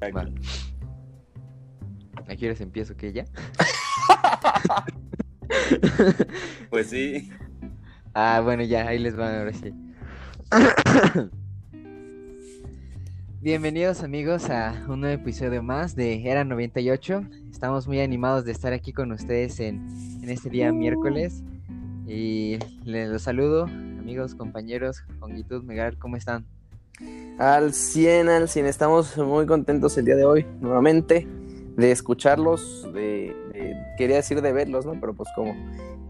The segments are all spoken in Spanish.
Va. ¿A empiezo? ¿Qué ya? Pues sí. Ah, bueno, ya, ahí les va ahora sí. Bienvenidos amigos a un nuevo episodio más de Era 98. Estamos muy animados de estar aquí con ustedes en, en este día miércoles. Y les los saludo, amigos, compañeros, Jongitud, Megar, ¿cómo están? Al 100, al 100. Estamos muy contentos el día de hoy, nuevamente, de escucharlos, de, de- quería decir de verlos, ¿no? Pero pues como,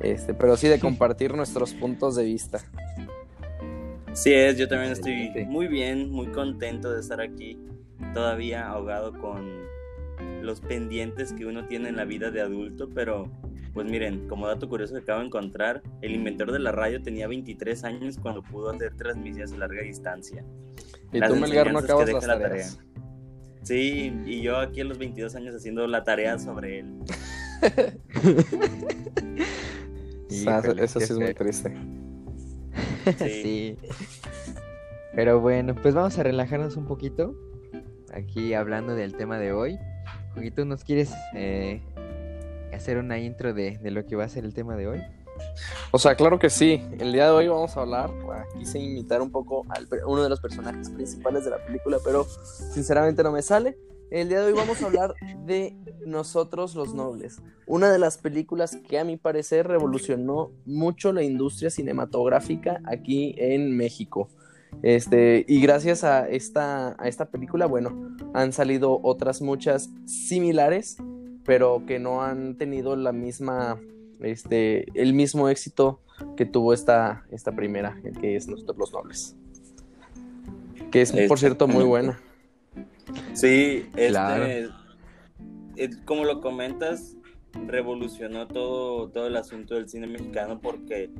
este, pero sí de compartir nuestros puntos de vista. Sí es, yo también estoy muy bien, muy contento de estar aquí, todavía ahogado con los pendientes que uno tiene en la vida de adulto, pero pues miren, como dato curioso que acabo de encontrar, el inventor de la radio tenía 23 años cuando pudo hacer transmisiones a larga distancia. Y Las tú, Melgar, no acabas las la tareas. Sí, y yo aquí a los 22 años haciendo la tarea sobre él. Eso sí es muy triste. Sí. sí. Pero bueno, pues vamos a relajarnos un poquito. Aquí hablando del tema de hoy. ¿Nos quieres eh, hacer una intro de, de lo que va a ser el tema de hoy? O sea, claro que sí. El día de hoy vamos a hablar, quise imitar un poco a uno de los personajes principales de la película, pero sinceramente no me sale. El día de hoy vamos a hablar de Nosotros los Nobles, una de las películas que a mi parecer revolucionó mucho la industria cinematográfica aquí en México. Este, y gracias a esta, a esta película, bueno, han salido otras muchas similares, pero que no han tenido la misma, este, el mismo éxito que tuvo esta, esta primera, que es Nosotros los Nobles. Que es, por cierto, muy buena. Sí, este, Claro. eh, como lo comentas, revolucionó todo, todo el asunto del cine mexicano porque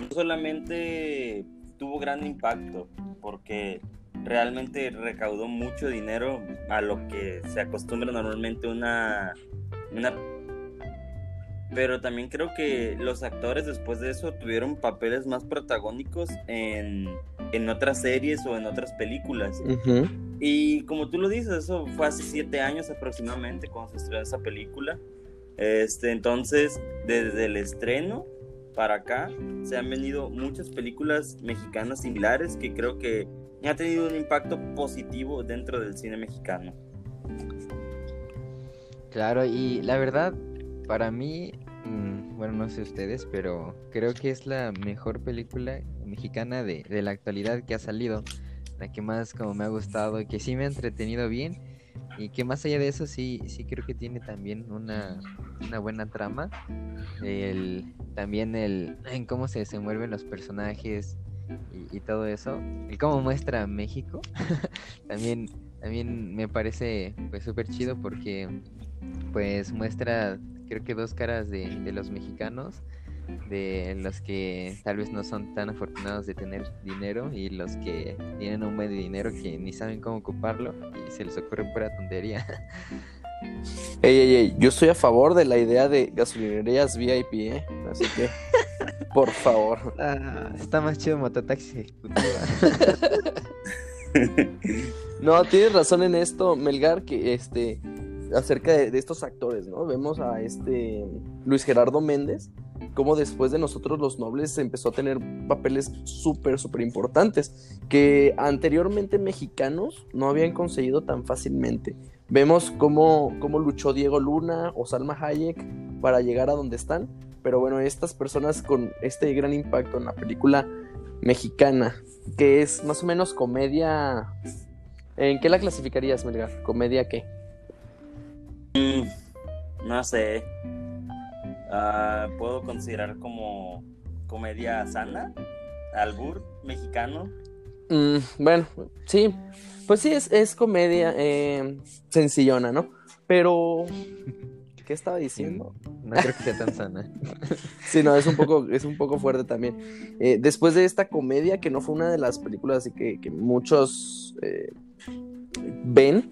no solamente tuvo gran impacto, porque realmente recaudó mucho dinero a lo que se acostumbra normalmente una, una pero también creo que los actores después de eso tuvieron papeles más protagónicos en, en otras series o en otras películas. Ujú. Y como tú lo dices, eso fue hace siete años aproximadamente cuando se estrenó esa película. Este, entonces, desde el estreno para acá, se han venido muchas películas mexicanas similares que creo que han tenido un impacto positivo dentro del cine mexicano. Claro, y la verdad, para mí, mm, bueno, no sé ustedes, pero creo que es la mejor película mexicana de, de la actualidad que ha salido. La que más como me ha gustado y que sí me ha entretenido bien. Y que más allá de eso, sí, sí creo que tiene también una, una buena trama. El, también el, en cómo se desenvuelven los personajes y, todo eso. El cómo muestra México. también, también me parece pues súper chido porque pues muestra creo que dos caras de los mexicanos, de los que tal vez no son tan afortunados de tener dinero y los que tienen un buen dinero que ni saben cómo ocuparlo y se les ocurre pura tontería. Ey, ey, ey, yo estoy a favor de la idea de gasolinerías VIP, ¿eh? Así que, por favor. Ah, está más chido mototaxi ejecutiva. No, tienes razón en esto, Melgar, que este, acerca de, de estos actores, ¿no? Vemos a este Luis Gerardo Méndez, como después de nosotros los nobles empezó a tener papeles súper, súper importantes, que anteriormente mexicanos no habían conseguido tan fácilmente. Vemos cómo, cómo luchó Diego Luna o Salma Hayek para llegar a donde están, pero bueno, estas personas con este gran impacto en la película mexicana, que es más o menos comedia ¿En qué la clasificarías, Melgar? ¿Comedia qué? No sé. Ah, Puedo considerar como comedia sana, albur mexicano. Mm, bueno, sí, pues sí, es, es comedia eh, sencillona, ¿no? Pero, ¿qué estaba diciendo? No creo que sea tan sana. Sí, no, es un poco, es un poco fuerte también. Eh, después de esta comedia, que no fue una de las películas así que, que muchos eh, ven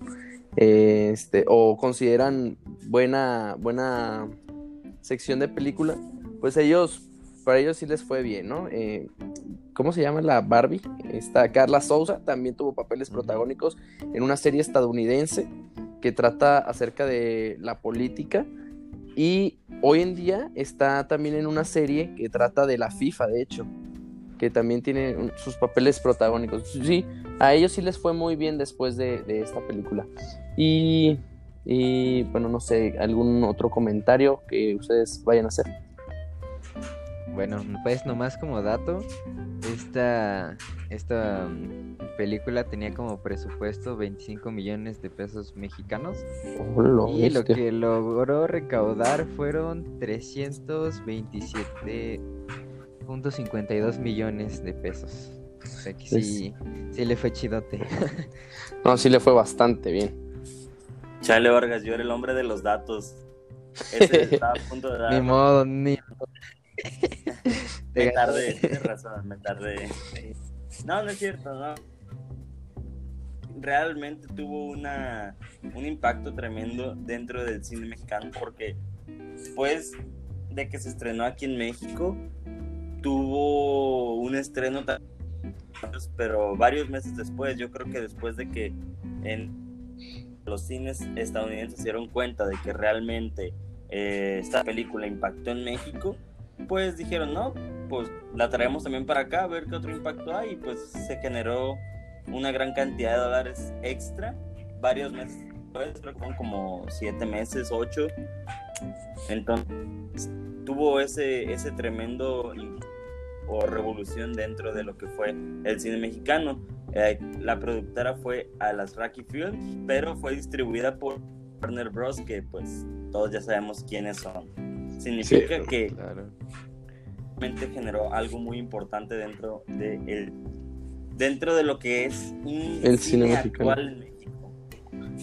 eh, este, o consideran buena, buena sección de película, pues ellos, para ellos sí les fue bien, ¿no? Eh, ¿Cómo se llama la Barbie? Esta Carla Souza también tuvo papeles protagónicos en una serie estadounidense que trata acerca de la política y hoy en día está también en una serie que trata de la FIFA, de hecho, que también tiene sus papeles protagónicos. Sí, a ellos sí les fue muy bien después de, esta película. Y, y, bueno, no sé, algún otro comentario que ustedes vayan a hacer. Bueno, pues nomás como dato, esta, esta mm, película tenía como presupuesto 25 millones de pesos mexicanos. y lo que logró recaudar fueron 327.52 millones de pesos. O sea que sí, sí le fue chidote. no, sí le fue bastante bien. Chale Vargas, yo era el hombre de los datos. Ese estaba a punto de dar. Ni modo, ni me tardé, tienes razón, me tardé. No, no es cierto, no. Realmente tuvo una, un impacto tremendo dentro del cine mexicano porque después de que se estrenó aquí en México, tuvo un estreno pero varios meses después, yo creo que después de que en los cines estadounidenses se dieron cuenta de que realmente eh, esta película impactó en México, pues dijeron, no, pues la traemos también para acá a ver qué otro impacto hay. Y pues se generó una gran cantidad de dólares extra, varios meses después, creo que fueron como siete meses, ocho. Entonces tuvo ese, ese tremendo o revolución dentro de lo que fue el cine mexicano. Eh, la productora fue a las Rocky Films, pero fue distribuida por Warner Bros. que pues todos ya sabemos quiénes son. Significa que realmente generó algo muy importante dentro de el, dentro de lo que es el cine, actual en México.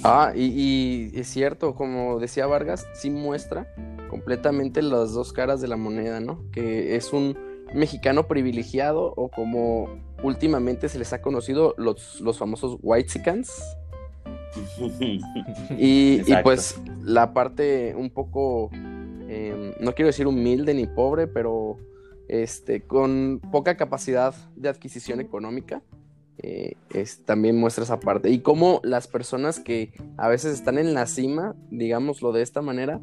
Ah, y, es cierto, como decía Vargas, sí muestra completamente las dos caras de la moneda, ¿no? Que es un mexicano privilegiado o como últimamente se les ha conocido los, los famosos Whitesicans. y, y pues la parte un poco Em, no quiero decir humilde ni pobre, pero este, con poca capacidad de adquisición económica. Eh, también muestra esa parte. Y cómo las personas que a veces están en la cima, digámoslo de esta manera,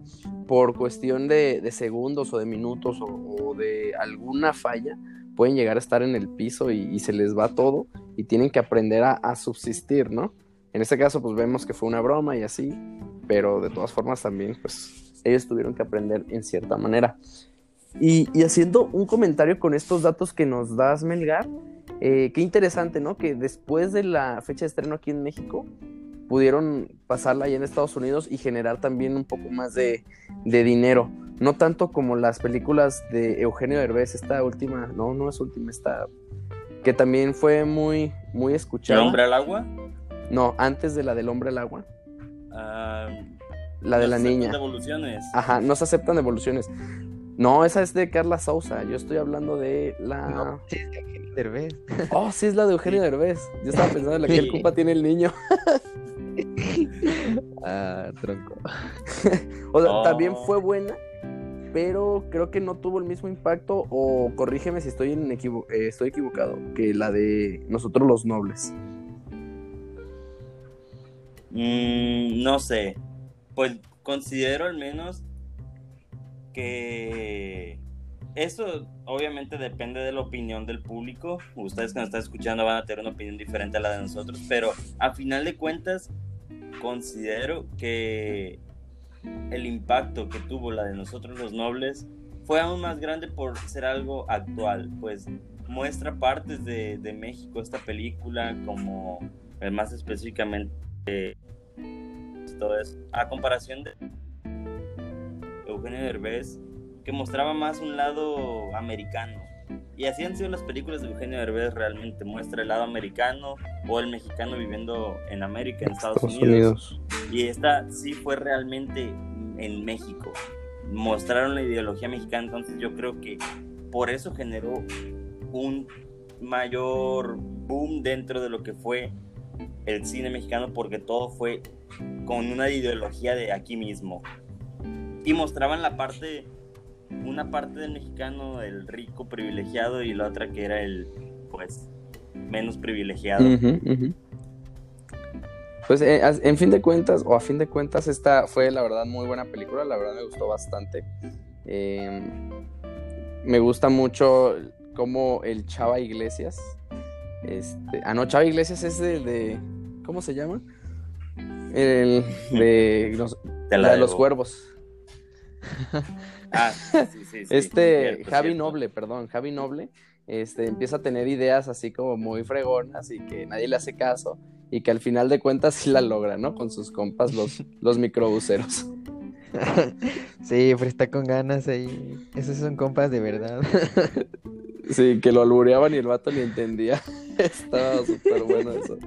por cuestión de, segundos o de minutos o, de alguna falla, pueden llegar a estar en el piso y, se les va todo y tienen que aprender a, subsistir, ¿no? En este caso, pues vemos que fue una broma y así, pero de todas formas también, pues ellos tuvieron que aprender en cierta manera. Y, haciendo un comentario con estos datos que nos das, Melgar, eh, qué interesante, ¿no? Que después de la fecha de estreno aquí en México, pudieron pasarla allá en Estados Unidos y generar también un poco más de, dinero. No tanto como las películas de Eugenio Derbez, esta última, no, no es última, esta, que también fue muy, muy escuchada. ¿El hombre al agua? No, antes de la del hombre al agua. Ah, la de la niña. devoluciones. Ajá, no se aceptan devoluciones. No, esa es de Carla Sousa. Yo estoy hablando de la. No, sí, es de Eugenio Derbez. Oh, sí, es la de Eugenio Derbez. Yo estaba pensando en la que el culpa tiene el niño. ah, tronco. o sea, también fue buena, pero creo que no tuvo el mismo impacto. O corrígeme si estoy, en eh, estoy equivocado, que la de Nosotros los Nobles. Mm, no sé pues considero al menos que eso obviamente depende de la opinión del público. Ustedes que nos están escuchando van a tener una opinión diferente a la de nosotros, pero a final de cuentas considero que el impacto que tuvo la de nosotros los nobles fue aún más grande por ser algo actual, pues muestra partes de, México esta película como eh, más específicamente todo eso. A comparación de Eugenio Derbez, que mostraba más un lado americano. Y así han sido las películas de Eugenio Derbez, realmente muestra el lado americano o el mexicano viviendo en América, en Estados, Unidos. Y esta sí fue realmente en México. Mostraron la ideología mexicana, entonces yo creo que por eso generó un mayor boom dentro de lo que fue el cine mexicano, porque todo fue con una ideología de aquí mismo. Y mostraban la parte, una parte del mexicano, el rico privilegiado, y la otra que era el, pues, menos privilegiado. Pues eh, en fin de cuentas, o a fin de cuentas, esta fue la verdad muy buena película, la verdad me gustó bastante. Eh, me gusta mucho como el Chava Iglesias. Este, ah, no, Chava Iglesias es de, de- ¿cómo se llama? El de los, Te la de los debo. cuervos. Ah, sí, sí, sí, Este cierto, Javi cierto. Noble, perdón, Javi Noble, este empieza a tener ideas así como muy fregonas y que nadie le hace caso y que al final de cuentas sí la logra, ¿no? Con sus compas los, los microbuseros. Sí, pero está con ganas ahí. Esos son compas de verdad. Sí, que lo albureaban y el vato ni entendía. Estaba súper bueno eso.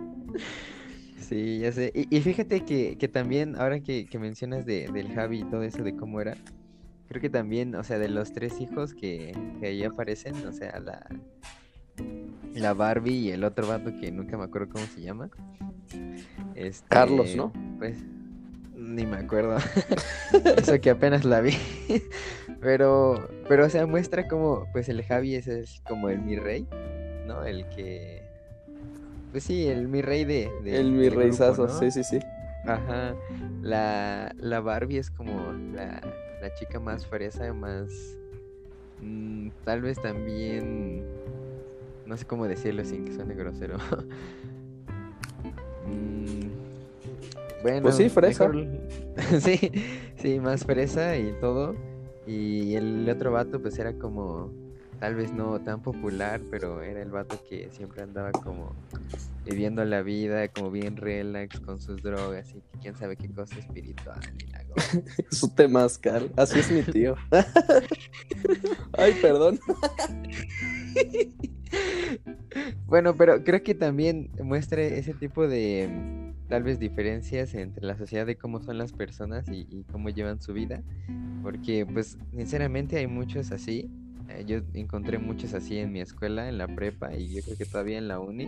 Sí, ya sé. Y, y fíjate que, que también, ahora que, que mencionas de, del Javi y todo eso de cómo era, creo que también, o sea, de los tres hijos que, que ahí aparecen, o sea, la, la Barbie y el otro vato que nunca me acuerdo cómo se llama. Este, Carlos, ¿no? Pues, ni me acuerdo. Eso que apenas la vi. Pero, pero, o sea, muestra como, pues el Javi ese es como el mi rey, ¿no? El que... Pues sí, el mi rey de... de- el mi reizazo, ¿no? sí, sí, sí. Ajá. La, la Barbie es como la, la chica más fresa, más... mm, tal vez también... No sé cómo decirlo sin que suene grosero. Mm, bueno, Pues sí, fresa. mejor- sí, sí, más fresa y todo. Y el otro vato pues era como... Tal vez no tan popular, pero era el vato que siempre andaba como viviendo la vida como bien relax con sus drogas y quién sabe qué cosa espiritual y la. Su temazcal. Así es mi tío. Ay, perdón. Bueno, pero creo que también muestra ese tipo de tal vez diferencias entre la sociedad de cómo son las personas y, y cómo llevan su vida, porque pues sinceramente hay muchos así. Eh, Yo encontré muchos así en mi escuela, en la prepa y yo creo que todavía en la uni.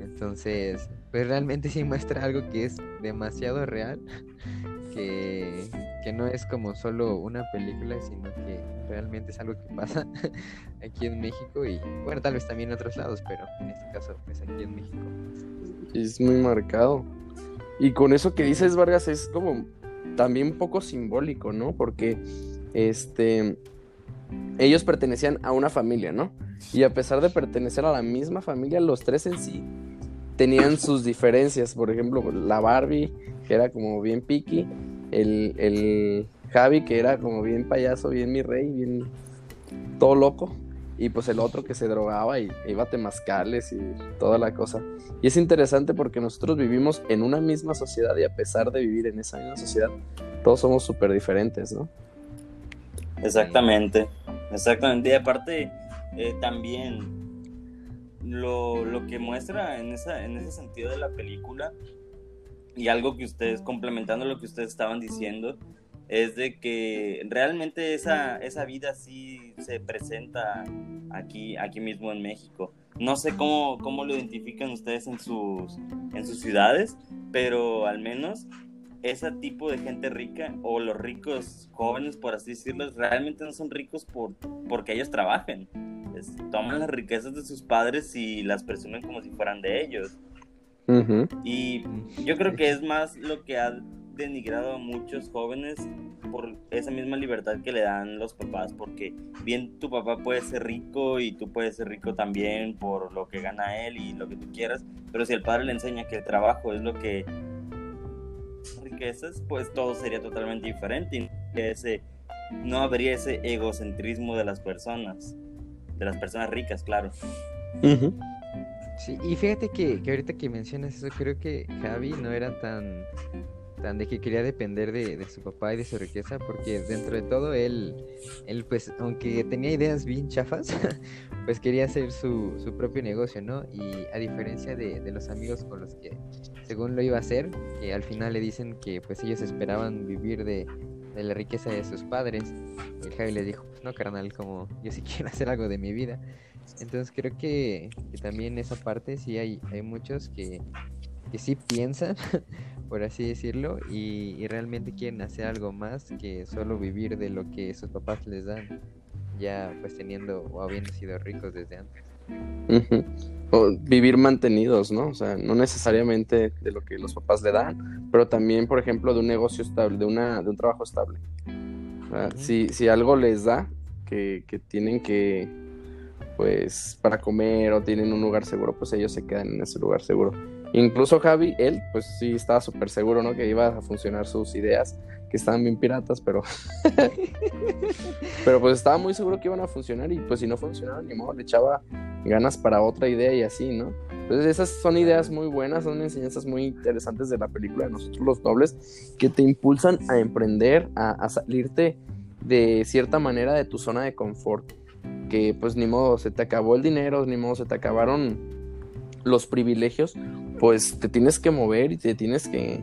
Entonces, pues realmente sí muestra algo que es demasiado real, que, que no es como solo una película, sino que realmente es algo que pasa aquí en México y bueno, tal vez también en otros lados, pero en este caso, pues aquí en México. Es muy marcado. Y con eso que dices, Vargas, es como también un poco simbólico, ¿no? Porque este ellos pertenecían a una familia, ¿no? Y a pesar de pertenecer a la misma familia, los tres en sí tenían sus diferencias. Por ejemplo, la Barbie, que era como bien piqui, el, el Javi, que era como bien payaso, bien mi rey, bien todo loco. Y pues el otro que se drogaba y iba a temazcales y toda la cosa. Y es interesante porque nosotros vivimos en una misma sociedad y a pesar de vivir en esa misma sociedad, todos somos súper diferentes, ¿no? Exactamente, exactamente. Y aparte, eh, también lo, lo que muestra en, esa, en ese sentido de la película, y algo que ustedes, complementando lo que ustedes estaban diciendo, es de que realmente esa, esa vida sí se presenta aquí, aquí mismo en México. No sé cómo, cómo lo identifican ustedes en sus, en sus ciudades, pero al menos ese tipo de gente rica o los ricos jóvenes, por así decirlo, realmente no son ricos por, porque ellos trabajen. Es- toman las riquezas de sus padres y las presumen como si fueran de ellos. Y yo creo que es más lo que ha denigrado a muchos jóvenes por esa misma libertad que le dan los papás, porque bien tu papá puede ser rico y tú puedes ser rico también por lo que gana él y lo que tú quieras, pero si el padre le enseña que el trabajo es lo que riquezas, pues todo sería totalmente diferente y ese, no habría ese egocentrismo de las personas, de las personas ricas, claro. Ujú. Sí, y fíjate que, que ahorita que mencionas eso, creo que Javi no era tan, tan de que quería depender de, de su papá y de su riqueza, porque dentro de todo él, él pues, aunque tenía ideas bien chafas, pues quería hacer su, su propio negocio, ¿no? Y a diferencia de, de los amigos con los que según lo iba a hacer, que al final le dicen que pues ellos esperaban vivir de, de la riqueza de sus padres, el Javi le dijo, pues no, carnal, como yo sí quiero hacer algo de mi vida. Entonces creo que, que también esa parte sí hay, hay muchos que, que sí piensan, por así decirlo, y, y realmente quieren hacer algo más que solo vivir de lo que sus papás les dan, ya pues teniendo o habiendo sido ricos desde antes. O vivir mantenidos, ¿no? O sea, no necesariamente de lo que los papás le dan, pero también, por ejemplo, de un negocio estable, de, una, de un trabajo estable. Si, si algo les da, que, que tienen que, pues, para comer o tienen un lugar seguro, pues ellos se quedan en ese lugar seguro. Incluso Javi, él, pues sí estaba súper seguro, ¿no? Que iba a funcionar sus ideas, que estaban bien piratas, pero... pero pues estaba muy seguro que iban a funcionar y pues si no funcionaban, ni modo, le echaba ganas para otra idea y así, ¿no? Entonces esas son ideas muy buenas, son enseñanzas muy interesantes de la película de Nosotros los Nobles que te impulsan a emprender, a, a salirte de cierta manera de tu zona de confort. Que pues ni modo, se te acabó el dinero, ni modo, se te acabaron los privilegios, pues te tienes que mover y te tienes que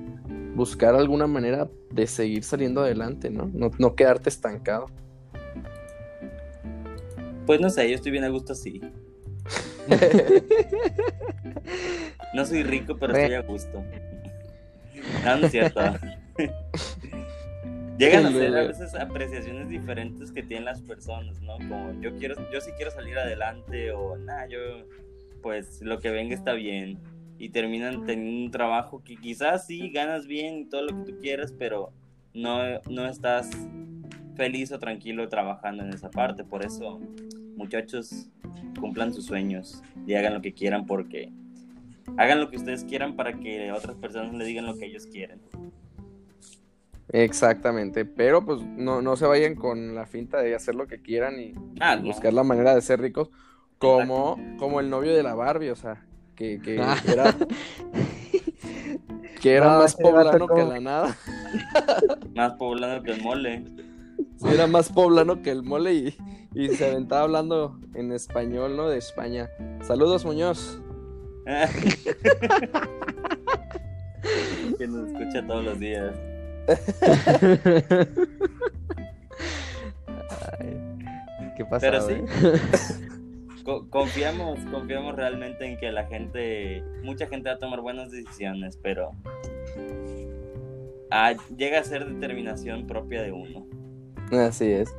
buscar alguna manera de seguir saliendo adelante, ¿no? No, no quedarte estancado. Pues no sé, yo estoy bien a gusto así. No soy rico, pero estoy a gusto. No, no es cierto. Llegan a ser a veces apreciaciones diferentes que tienen las personas, ¿no? Como yo quiero, yo sí quiero salir adelante o nada, yo pues lo que venga está bien. Y terminan teniendo un trabajo que quizás sí ganas bien y todo lo que tú quieras, pero no, no estás feliz o tranquilo trabajando en esa parte. Por eso, muchachos, cumplan sus sueños y hagan lo que quieran porque hagan lo que ustedes quieran para que otras personas le digan lo que ellos quieren. Exactamente, pero pues no, no se vayan con la finta de hacer lo que quieran y Ah, no. buscar la manera de ser ricos como, como el novio de la Barbie, o sea, que, que Ah. era, que era No, más poblano que la nada, Más poblado que el mole. Sí, era más poblano que el mole y, y se aventaba hablando en español, ¿no? De España. Saludos, Muñoz. que nos escucha todos los días. Ay, ¿Qué pasa? Pero sí. Co- confiamos, confiamos realmente en que la gente, mucha gente va a tomar buenas decisiones, pero ah, llega a ser determinación propia de uno. Así es.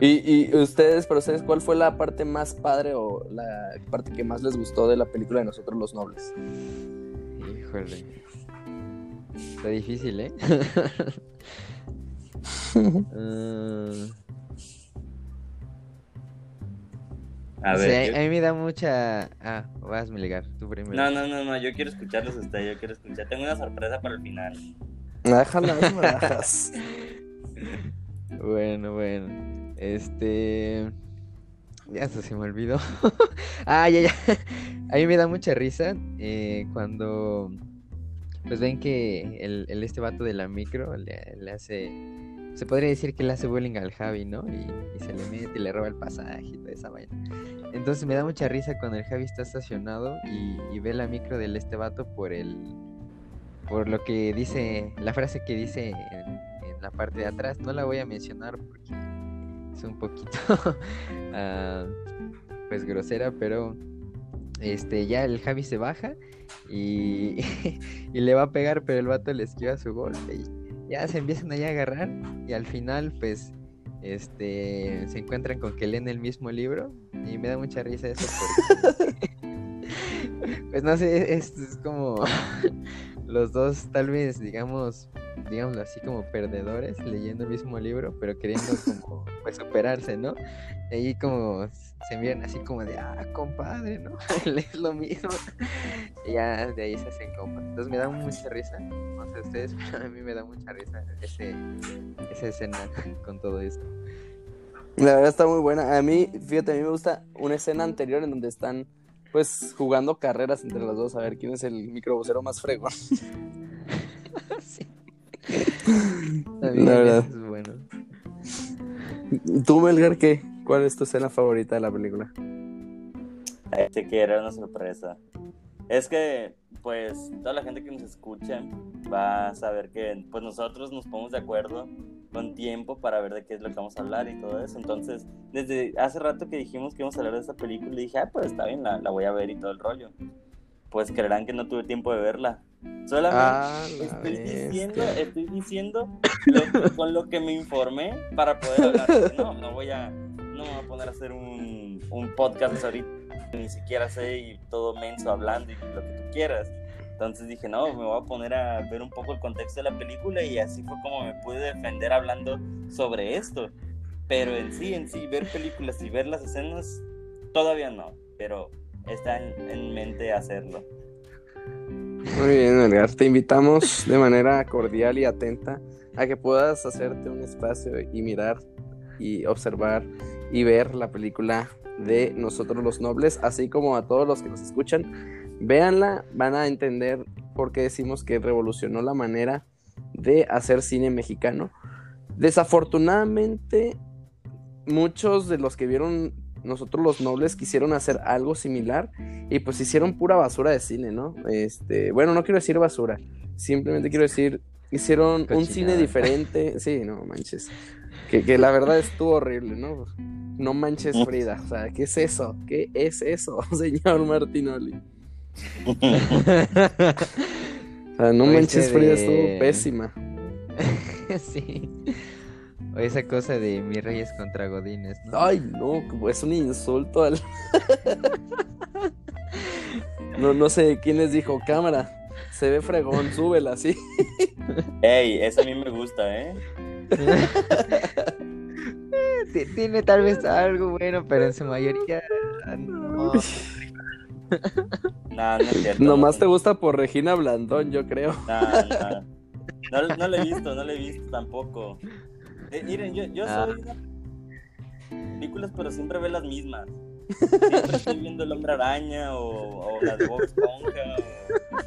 Y, y ustedes, para ustedes, ¿cuál fue la parte más padre o la parte que más les gustó de la película de Nosotros los Nobles? Híjole. Está difícil, ¿eh? Ah, A ver, a mí me da mucha. Ah, vas, Melgar, tú primero. no, no, no, no, yo quiero escucharlos a ustedes, yo quiero escuchar. Tengo una sorpresa para el final. Déjala, no me la dejas. Bueno, bueno. Este. Ya hasta se me olvidó. ah, ya, ya. A mí me da mucha risa eh, cuando. Pues ven que el, el este vato de la micro le, le hace. Se podría decir que le hace bullying al Javi, ¿no? Y, se le mete y le roba el pasaje y toda esa vaina. Entonces me da mucha risa cuando el Javi está estacionado y, y ve la micro del este vato por el. Por lo que dice. La frase que dice en, en la parte de atrás. No la voy a mencionar porque es un poquito. ah, pues grosera, pero. Este, ya el Javi se baja y, y le va a pegar, pero el vato le esquiva su golpe y ya se empiezan allá a agarrar y al final pues este se encuentran con que leen el mismo libro y me da mucha risa eso porque pues no sé, es, es como los dos tal vez digamos digámoslo así como perdedores leyendo el mismo libro pero queriendo como pues superarse, ¿no? Y ahí como se miran así como de ah compadre, ¿no? lees lo mismo y ya de ahí se hacen compas. Entonces me da mucha risa, no sé ustedes, pero a mí me da mucha risa ese, esa escena con todo esto. La verdad está muy buena. A mí, fíjate, a mí me gusta una escena anterior en donde están pues jugando carreras entre los dos a ver quién es el microbusero más fregón. sí. La verdad. es bueno. ¿Tú, Melgar, qué? ¿Cuál es tu escena favorita de la película? Este que era una sorpresa. Es que, pues, toda la gente que nos escucha va a saber que, pues, nosotros nos ponemos de acuerdo con tiempo para ver de qué es lo que vamos a hablar y todo eso. Entonces, desde hace rato que dijimos que íbamos a hablar de esta película, dije, ah, pues está bien, la, la voy a ver y todo el rollo. Pues creerán que no tuve tiempo de verla. Solamente Ah, estoy diciendo, estoy diciendo lo- con lo que me informé para poder hablar. No, no voy a, me voy a poner a hacer un, un podcast ahorita, ni siquiera sé y todo menso hablando y lo que tú quieras. Entonces dije, no, me voy a poner a ver un poco el contexto de la película y así fue como me pude defender hablando sobre esto. Pero en sí, en sí, ver películas y ver las escenas, todavía no, pero está en, en mente hacerlo. Muy bien, Edgar. Te invitamos de manera cordial y atenta a que puedas hacerte un espacio y mirar y observar y ver la película de Nosotros los Nobles, así como a todos los que nos escuchan. Véanla, van a entender por qué decimos que revolucionó la manera de hacer cine mexicano. Desafortunadamente, muchos de los que vieron nosotros los nobles quisieron hacer algo similar y pues hicieron pura basura de cine, ¿no? Este, bueno, no quiero decir basura, simplemente quiero decir hicieron un cine diferente, sí, no manches. Que, que, la verdad estuvo horrible, ¿no? No manches Frida, o sea, ¿qué es eso? ¿Qué es eso, señor Martinoli? o sea, no manches Frida estuvo pésima. sí. O esa cosa de mis reyes contra godines, ¿no? Ay, no, es un insulto al... no, no sé quién les dijo, cámara, se ve fregón, súbela, sí. Ey, eso a mí me gusta, ¿eh? Tiene tal vez algo bueno, pero en su mayoría no. No, no es cierto. Nomás te gusta por Regina Blandón, yo creo. No, no. No, no le he visto, no le he visto tampoco. Eh, miren, yo, yo Ah. soy de películas, pero siempre ve las mismas. Siempre estoy viendo El Hombre Araña o, o la de Bob Esponja.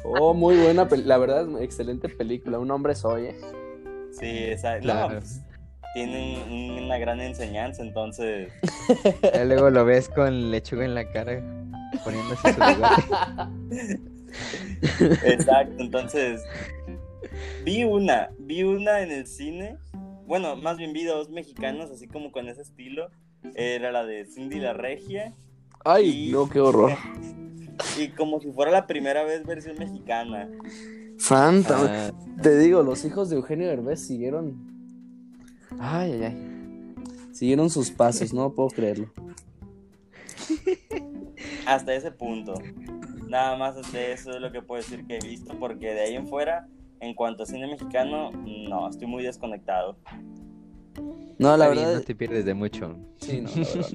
o- Oh, muy buena, la verdad, es excelente película. Un hombre soy, ¿eh? Sí, esa. Claro. No, pues, tienen una gran enseñanza, entonces. Ya luego lo ves con lechuga en la cara, poniéndose su. Exacto, entonces. Vi una, vi una en el cine. Bueno, más bien vi dos mexicanos, así como con ese estilo. Era la de Cindy la Regia. Ay, Y- no, qué horror. Y como si fuera la primera vez versión mexicana. Santa, Ah, te digo, los hijos de Eugenio Derbez siguieron. Ay, ay, ay. Siguieron sus pasos, no puedo creerlo. Hasta ese punto. Nada más de eso es lo que puedo decir que he visto, porque de ahí en fuera, en cuanto a cine mexicano, no, estoy muy desconectado. No, la está bien, verdad. no te pierdes de mucho. Sí, no, la verdad.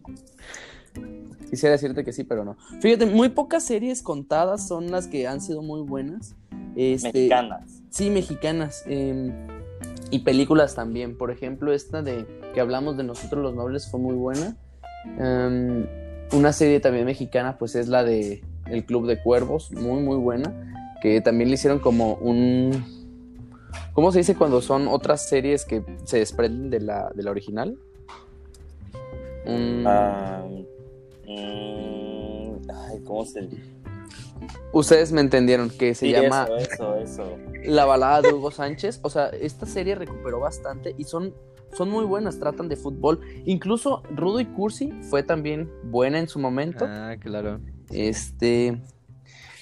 Quisiera decirte que sí, pero no. Fíjate, muy pocas series contadas son las que han sido muy buenas. Este, Mexicanas. Sí, mexicanas. eh, y películas también. Por ejemplo, esta de que hablamos de Nosotros los Nobles fue muy buena. Em, una serie también mexicana, pues es la de El Club de Cuervos, muy, muy buena. Que también le hicieron como un. ¿Cómo se dice cuando son otras series que se desprenden de la, de la original? Ah, mm, ay, ¿cómo se dice? Ustedes me entendieron, que se Sí, llama Eso, eso, eso. La balada de Hugo Sánchez. O sea, esta serie recuperó bastante y son, son muy buenas, tratan de fútbol. Incluso Rudo y Cursi fue también buena en su momento. Ah, claro. Este.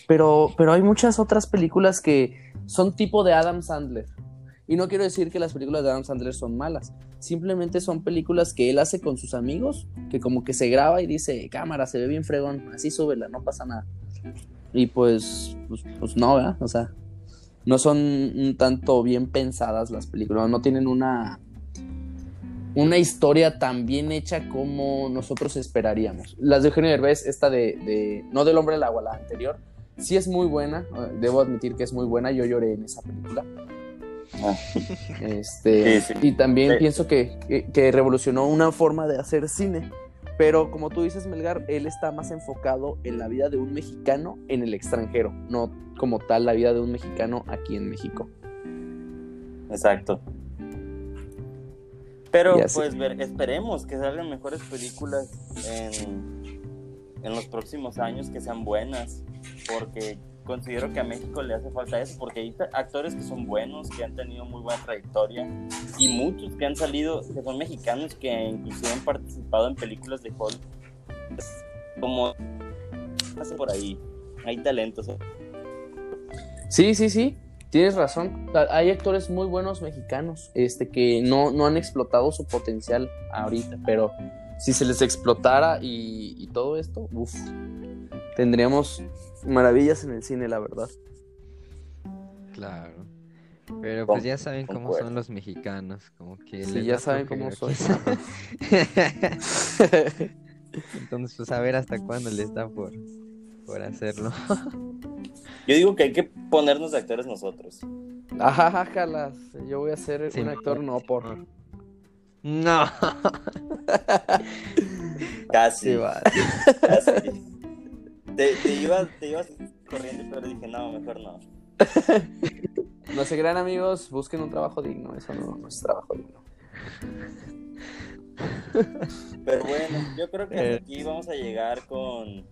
Pero, pero hay muchas otras películas que son tipo de Adam Sandler. Y no quiero decir que las películas de Adam Sandler son malas. Simplemente son películas que él hace con sus amigos, que como que se graba y dice, cámara, se ve bien fregón, así súbela, no pasa nada. Y pues, pues, pues no, ¿verdad? O sea, no son un tanto bien pensadas las películas, no tienen una, una historia tan bien hecha como nosotros esperaríamos. Las de Eugenio Derbez, esta de, de- no del hombre del agua, la anterior, sí es muy buena, eh, debo admitir que es muy buena, yo lloré en esa película. Ah. Este, Sí, sí. Y también Sí. pienso que, que- que revolucionó una forma de hacer cine. Pero como tú dices, Melgar, él está más enfocado en la vida de un mexicano en el extranjero, no como tal la vida de un mexicano aquí en México. Exacto. Pero pues ver, esperemos que salgan mejores películas en, en los próximos años que sean buenas, porque considero que a México le hace falta eso, porque hay actores que son buenos, que han tenido muy buena trayectoria, y muchos que han salido, que son mexicanos, que inclusive han participado en películas de Hollywood. Como por ahí, hay talentos. Sí, sí, sí, tienes razón. Hay actores muy buenos mexicanos este, que no, no han explotado su potencial ahorita, pero si se les explotara y, y todo esto, uff, tendríamos maravillas en el cine, la verdad. Claro. Pero pues ya saben cómo concuerdo. son los mexicanos, como que Sí, ya saben cómo soy. quizá. Entonces, pues a ver hasta cuándo les da por, por hacerlo. Yo digo que hay que ponernos de actores nosotros. Ajá, jalas. Yo voy a ser Sí, un actor no por. No. Casi. Sí, va. casi. Te, te ibas, te ibas corriendo, pero dije, no, mejor no. No se crean amigos, busquen un trabajo digno. Eso no, no es trabajo digno. Pero bueno, yo creo que Eh. hasta aquí vamos a llegar con,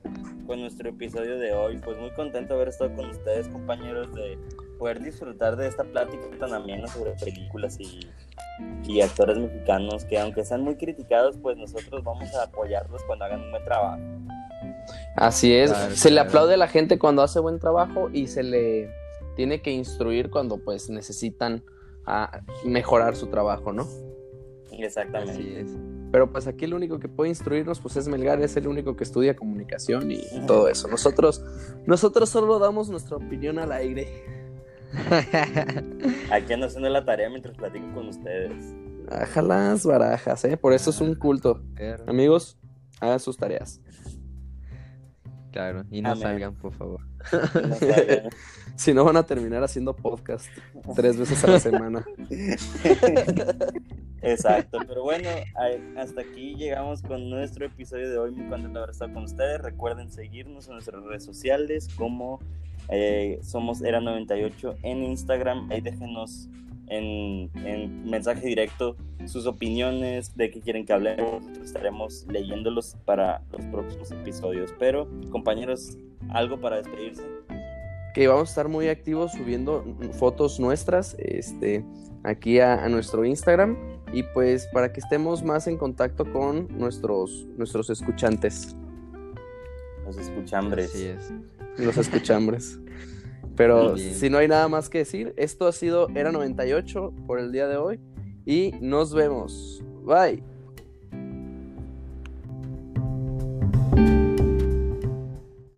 con nuestro episodio de hoy. Pues muy contento de haber estado con ustedes, compañeros, de poder disfrutar de esta plática tan amena sobre películas y, y actores mexicanos que aunque sean muy criticados, pues nosotros vamos a apoyarlos cuando hagan un buen trabajo. Así es. Claro, se le aplaude a la gente cuando hace buen trabajo y se le tiene que instruir cuando pues necesitan ah, mejorar su trabajo, ¿no? Exactamente. Así es. Pero pues aquí el único que puede instruirnos pues es Melgar, es el único que estudia comunicación y todo eso. Nosotros, nosotros solo damos nuestra opinión al aire. Aquí ando haciendo la tarea mientras platico con ustedes. Ajalas barajas, ¿eh? Por eso es un culto. Amigos, hagan sus tareas. Claro, y no Amén. salgan, por favor. No. Si no van a terminar haciendo podcast tres veces a la semana. Exacto, pero bueno, hasta aquí llegamos con nuestro episodio de hoy. Muy contento de haber estado con ustedes. Recuerden seguirnos en nuestras redes sociales como eh, somos Era98 en Instagram. Ahí déjenos en, en mensaje directo sus opiniones, de qué quieren que hablemos. Nosotros estaremos leyéndolos para los próximos episodios. Pero, compañeros, ¿algo para despedirse? que vamos a estar muy activos subiendo fotos nuestras este, aquí a, a nuestro Instagram y pues para que estemos más en contacto con nuestros, nuestros escuchantes, Los escuchambres. Así es. los escuchambres. Pero si no hay nada más que decir, esto ha sido Era 98 por el día de hoy y nos vemos. Bye.